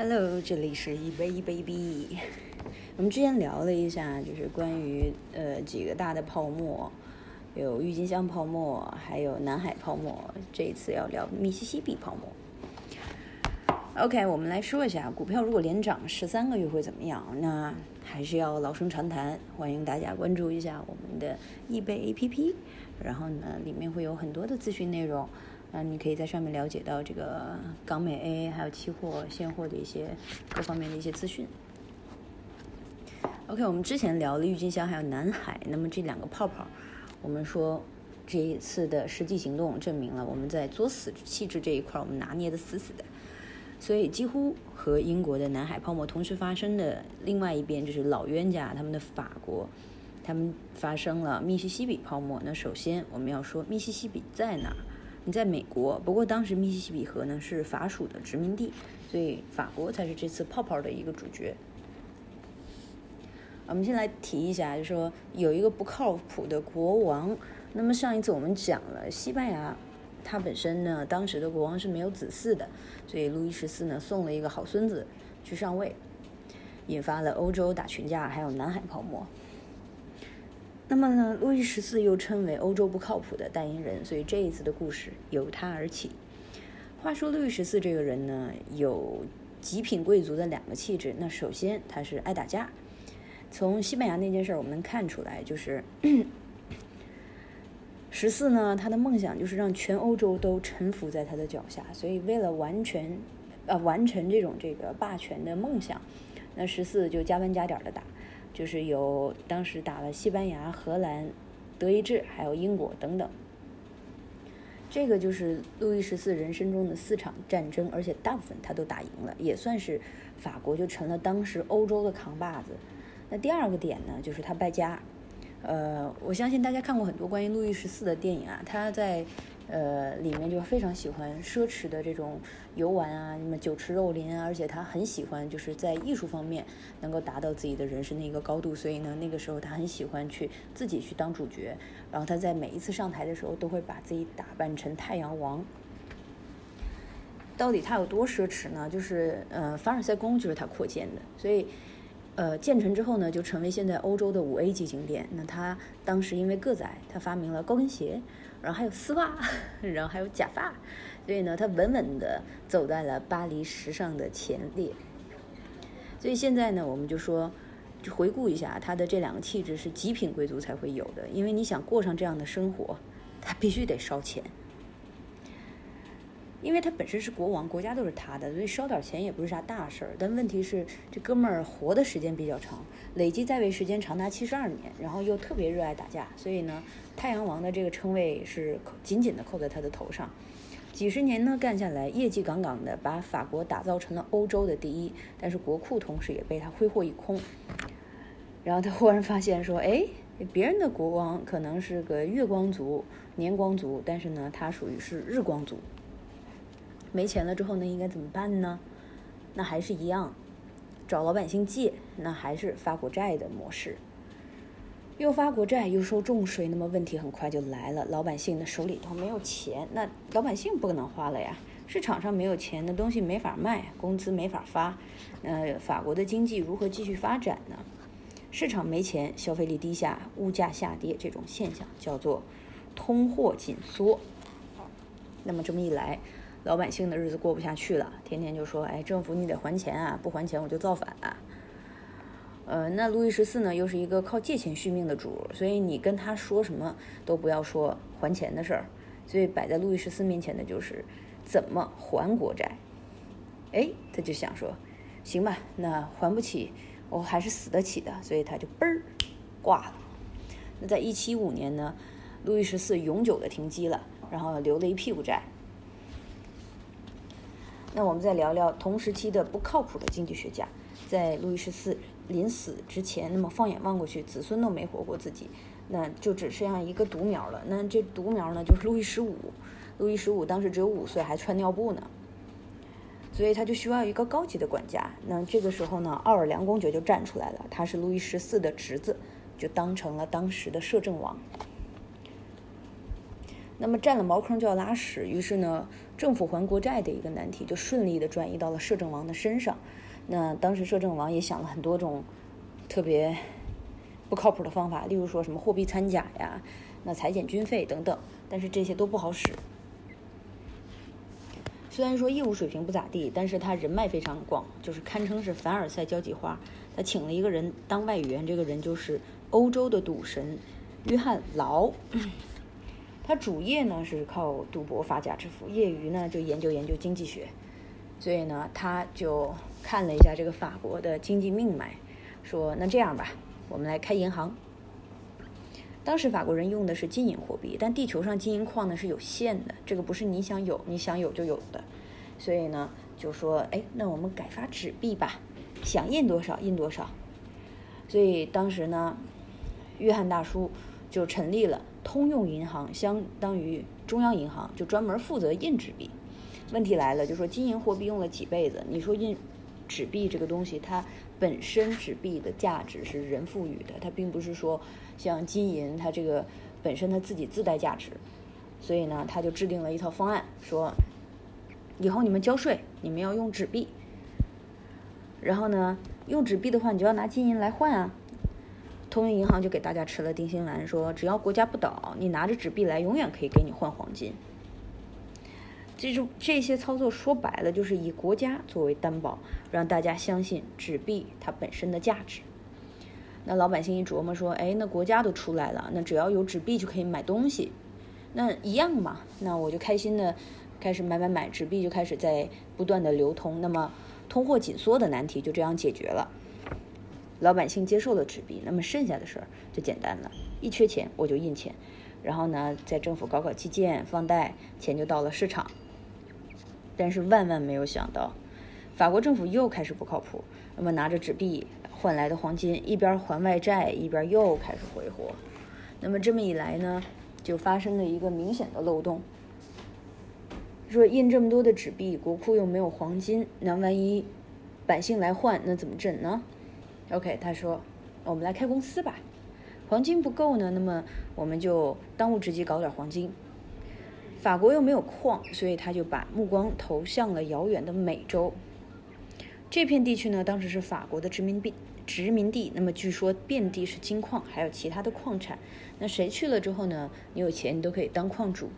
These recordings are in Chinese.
Hello，这里是一杯一 baby。我们之前聊了一下，就是关于呃几个大的泡沫，有郁金香泡沫，还有南海泡沫。这一次要聊密西西比泡沫。OK，我们来说一下，股票如果连涨十三个月会怎么样？那还是要老生常谈，欢迎大家关注一下我们的易贝 APP，然后呢，里面会有很多的资讯内容。嗯，你可以在上面了解到这个港美 A 还有期货现货的一些各方面的一些资讯。OK，我们之前聊了郁金香还有南海，那么这两个泡泡，我们说这一次的实际行动证明了我们在作死气质这一块我们拿捏的死死的，所以几乎和英国的南海泡沫同时发生的另外一边就是老冤家他们的法国，他们发生了密西西比泡沫。那首先我们要说密西西比在哪儿？你在美国，不过当时密西西比河呢是法属的殖民地，所以法国才是这次泡泡的一个主角。我们先来提一下，就说有一个不靠谱的国王。那么上一次我们讲了西班牙，它本身呢当时的国王是没有子嗣的，所以路易十四呢送了一个好孙子去上位，引发了欧洲打群架，还有南海泡沫。那么呢，路易十四又称为欧洲不靠谱的代言人，所以这一次的故事由他而起。话说路易十四这个人呢，有极品贵族的两个气质。那首先他是爱打架，从西班牙那件事我们能看出来，就是 十四呢，他的梦想就是让全欧洲都臣服在他的脚下。所以为了完全，呃，完成这种这个霸权的梦想，那十四就加班加点的打。就是有当时打了西班牙、荷兰、德意志，还有英国等等。这个就是路易十四人生中的四场战争，而且大部分他都打赢了，也算是法国就成了当时欧洲的扛把子。那第二个点呢，就是他败家。呃，我相信大家看过很多关于路易十四的电影啊，他在。呃，里面就非常喜欢奢侈的这种游玩啊，什么酒池肉林啊，而且他很喜欢就是在艺术方面能够达到自己的人生的一个高度，所以呢，那个时候他很喜欢去自己去当主角，然后他在每一次上台的时候都会把自己打扮成太阳王。到底他有多奢侈呢？就是呃，凡尔赛宫就是他扩建的，所以呃建成之后呢，就成为现在欧洲的五 A 级景点。那他当时因为个子矮，他发明了高跟鞋。然后还有丝袜，然后还有假发，所以呢，他稳稳的走在了巴黎时尚的前列。所以现在呢，我们就说，就回顾一下他的这两个气质是极品贵族才会有的，因为你想过上这样的生活，他必须得烧钱。因为他本身是国王，国家都是他的，所以烧点钱也不是啥大事儿。但问题是，这哥们儿活的时间比较长，累计在位时间长达七十二年，然后又特别热爱打架，所以呢，太阳王的这个称谓是紧紧的扣在他的头上。几十年呢干下来，业绩杠杠的，把法国打造成了欧洲的第一，但是国库同时也被他挥霍一空。然后他忽然发现说：“哎，别人的国王可能是个月光族、年光族，但是呢，他属于是日光族。”没钱了之后呢，应该怎么办呢？那还是一样，找老百姓借，那还是发国债的模式。又发国债又收重税，那么问题很快就来了，老百姓的手里头没有钱，那老百姓不可能花了呀。市场上没有钱，那东西没法卖，工资没法发，呃，法国的经济如何继续发展呢？市场没钱，消费力低下，物价下跌，这种现象叫做通货紧缩。那么这么一来。老百姓的日子过不下去了，天天就说：“哎，政府你得还钱啊，不还钱我就造反啊。”呃，那路易十四呢，又是一个靠借钱续命的主，所以你跟他说什么都不要说还钱的事儿。所以摆在路易十四面前的就是怎么还国债。哎，他就想说：“行吧，那还不起，我还是死得起的。”所以他就嘣儿挂了。那在一七五年呢，路易十四永久的停机了，然后留了一屁股债。那我们再聊聊同时期的不靠谱的经济学家，在路易十四临死之前，那么放眼望过去，子孙都没活过自己，那就只剩下一个独苗了。那这独苗呢，就是路易十五。路易十五当时只有五岁，还穿尿布呢，所以他就需要一个高级的管家。那这个时候呢，奥尔良公爵就站出来了，他是路易十四的侄子，就当成了当时的摄政王。那么占了茅坑就要拉屎，于是呢，政府还国债的一个难题就顺利的转移到了摄政王的身上。那当时摄政王也想了很多种特别不靠谱的方法，例如说什么货币掺假呀，那裁减军费等等，但是这些都不好使。虽然说业务水平不咋地，但是他人脉非常广，就是堪称是凡尔赛交际花。他请了一个人当外援，这个人就是欧洲的赌神约翰劳。他主业呢是靠赌博发家致富，业余呢就研究研究经济学。所以呢，他就看了一下这个法国的经济命脉，说：“那这样吧，我们来开银行。”当时法国人用的是金银货币，但地球上金银矿呢是有限的，这个不是你想有你想有就有的，所以呢就说，哎，那我们改发纸币吧，想印多少印多少。所以当时呢，约翰大叔就成立了通用银行，相当于中央银行，就专门负责印纸币。问题来了，就说金银货币用了几辈子，你说印纸币这个东西，它本身纸币的价值是人赋予的，它并不是说。像金银，它这个本身它自己自带价值，所以呢，他就制定了一套方案，说以后你们交税，你们要用纸币，然后呢，用纸币的话，你就要拿金银来换啊。通用银行就给大家吃了定心丸，说只要国家不倒，你拿着纸币来，永远可以给你换黄金。记住这些操作，说白了就是以国家作为担保，让大家相信纸币它本身的价值。那老百姓一琢磨说，哎，那国家都出来了，那只要有纸币就可以买东西，那一样嘛。那我就开心的开始买买买，纸币就开始在不断的流通，那么通货紧缩的难题就这样解决了。老百姓接受了纸币，那么剩下的事儿就简单了，一缺钱我就印钱，然后呢，在政府搞搞基建、放贷，钱就到了市场。但是万万没有想到，法国政府又开始不靠谱，那么拿着纸币。换来的黄金一边还外债，一边又开始挥霍。那么这么一来呢，就发生了一个明显的漏洞。说印这么多的纸币，国库又没有黄金，那万一百姓来换，那怎么整呢？OK，他说，我们来开公司吧。黄金不够呢，那么我们就当务之急搞点黄金。法国又没有矿，所以他就把目光投向了遥远的美洲。这片地区呢，当时是法国的殖民地。殖民地，那么据说遍地是金矿，还有其他的矿产。那谁去了之后呢？你有钱，你都可以当矿主。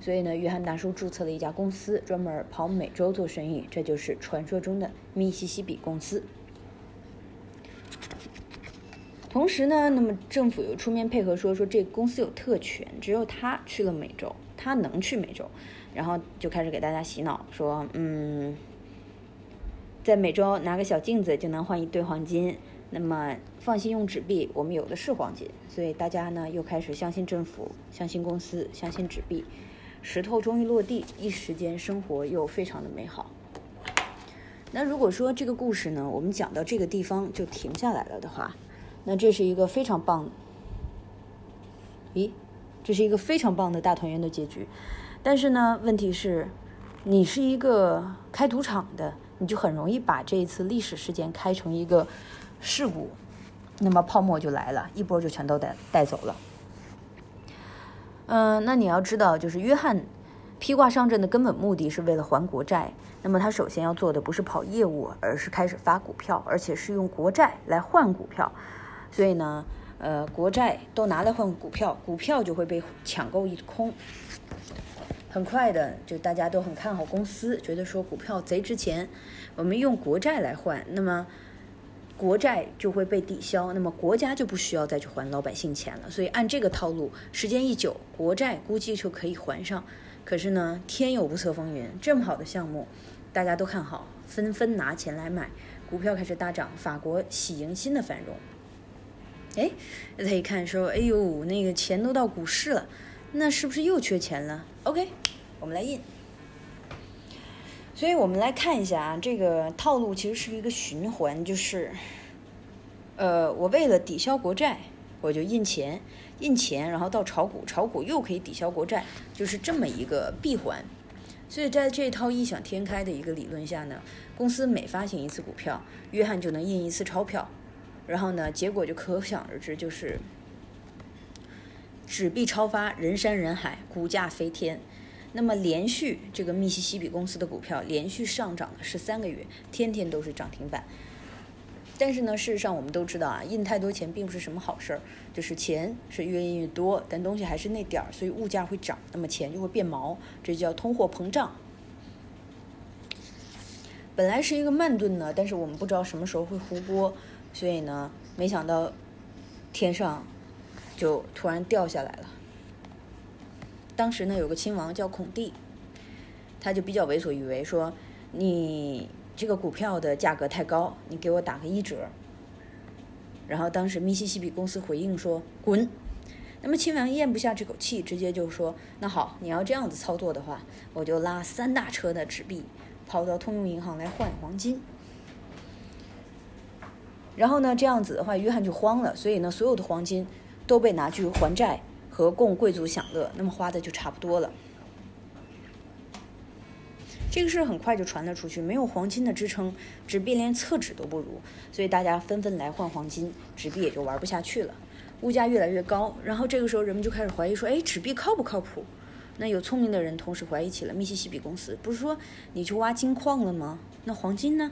所以呢，约翰大叔注册了一家公司，专门跑美洲做生意，这就是传说中的密西西比公司。同时呢，那么政府又出面配合，说说这公司有特权，只有他去了美洲，他能去美洲，然后就开始给大家洗脑，说嗯。在美洲拿个小镜子就能换一堆黄金，那么放心用纸币，我们有的是黄金，所以大家呢又开始相信政府，相信公司，相信纸币，石头终于落地，一时间生活又非常的美好。那如果说这个故事呢，我们讲到这个地方就停下来了的话，那这是一个非常棒，咦，这是一个非常棒的大团圆的结局。但是呢，问题是，你是一个开赌场的。你就很容易把这一次历史事件开成一个事故，那么泡沫就来了，一波就全都带带走了。嗯，那你要知道，就是约翰披挂上阵的根本目的是为了还国债。那么他首先要做的不是跑业务，而是开始发股票，而且是用国债来换股票。所以呢，呃，国债都拿来换股票，股票就会被抢购一空。很快的，就大家都很看好公司，觉得说股票贼值钱，我们用国债来换，那么国债就会被抵消，那么国家就不需要再去还老百姓钱了。所以按这个套路，时间一久，国债估计就可以还上。可是呢，天有不测风云，这么好的项目，大家都看好，纷纷拿钱来买，股票开始大涨，法国喜迎新的繁荣。哎，他一看说，哎呦，那个钱都到股市了。那是不是又缺钱了？OK，我们来印。所以我们来看一下啊，这个套路其实是一个循环，就是，呃，我为了抵消国债，我就印钱，印钱，然后到炒股，炒股又可以抵消国债，就是这么一个闭环。所以在这套异想天开的一个理论下呢，公司每发行一次股票，约翰就能印一次钞票，然后呢，结果就可想而知，就是。纸币超发，人山人海，股价飞天。那么连续这个密西西比公司的股票连续上涨了十三个月，天天都是涨停板。但是呢，事实上我们都知道啊，印太多钱并不是什么好事儿，就是钱是越印越多，但东西还是那点儿，所以物价会涨，那么钱就会变毛，这叫通货膨胀。本来是一个慢炖呢，但是我们不知道什么时候会糊锅，所以呢，没想到天上就突然掉下来了。当时呢，有个亲王叫孔蒂，他就比较为所欲为，说你。这个股票的价格太高，你给我打个一折。然后当时密西西比公司回应说：“滚。”那么亲王咽不下这口气，直接就说：“那好，你要这样子操作的话，我就拉三大车的纸币跑到通用银行来换黄金。”然后呢，这样子的话，约翰就慌了，所以呢，所有的黄金都被拿去还债和供贵族享乐，那么花的就差不多了。这个事儿很快就传了出去，没有黄金的支撑，纸币连厕纸都不如，所以大家纷纷来换黄金，纸币也就玩不下去了，物价越来越高。然后这个时候人们就开始怀疑说，哎，纸币靠不靠谱？那有聪明的人同时怀疑起了密西西比公司，不是说你去挖金矿了吗？那黄金呢？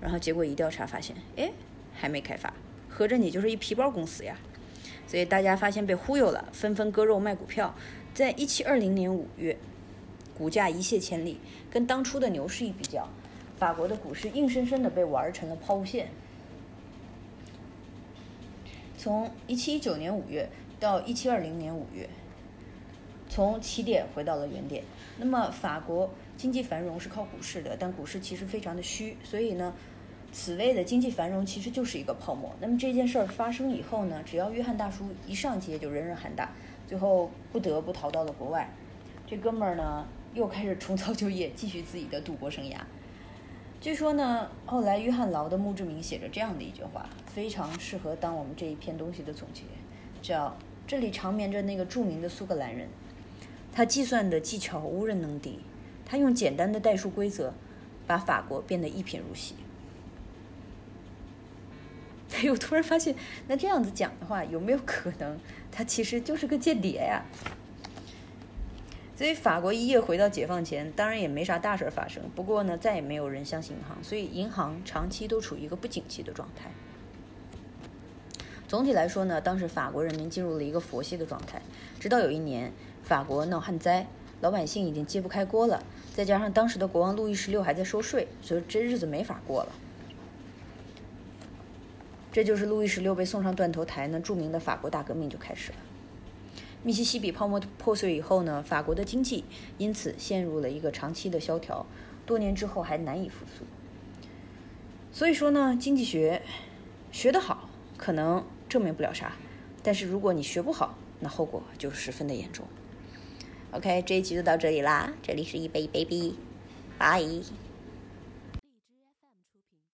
然后结果一调查发现，哎，还没开发，合着你就是一皮包公司呀？所以大家发现被忽悠了，纷纷割肉卖股票。在一七二零年五月。股价一泻千里，跟当初的牛市一比较，法国的股市硬生生的被玩成了抛物线。从一七一九年五月到一七二零年五月，从起点回到了原点。那么法国经济繁荣是靠股市的，但股市其实非常的虚，所以呢，此谓的经济繁荣其实就是一个泡沫。那么这件事儿发生以后呢，只要约翰大叔一上街就人人喊打，最后不得不逃到了国外。这哥们儿呢？又开始重操旧业，继续自己的赌博生涯。据说呢，后来约翰劳的墓志铭写着这样的一句话，非常适合当我们这一篇东西的总结，叫“这里长眠着那个著名的苏格兰人，他计算的技巧无人能敌，他用简单的代数规则把法国变得一贫如洗。”哎 我突然发现，那这样子讲的话，有没有可能他其实就是个间谍呀？所以法国一夜回到解放前，当然也没啥大事发生。不过呢，再也没有人相信银行，所以银行长期都处于一个不景气的状态。总体来说呢，当时法国人民进入了一个佛系的状态。直到有一年，法国闹旱灾，老百姓已经揭不开锅了，再加上当时的国王路易十六还在收税，所以这日子没法过了。这就是路易十六被送上断头台，那著名的法国大革命就开始了。密西西比泡沫破碎以后呢，法国的经济因此陷入了一个长期的萧条，多年之后还难以复苏。所以说呢，经济学学得好可能证明不了啥，但是如果你学不好，那后果就十分的严重。OK，这一集就到这里啦，这里是一杯 baby，拜。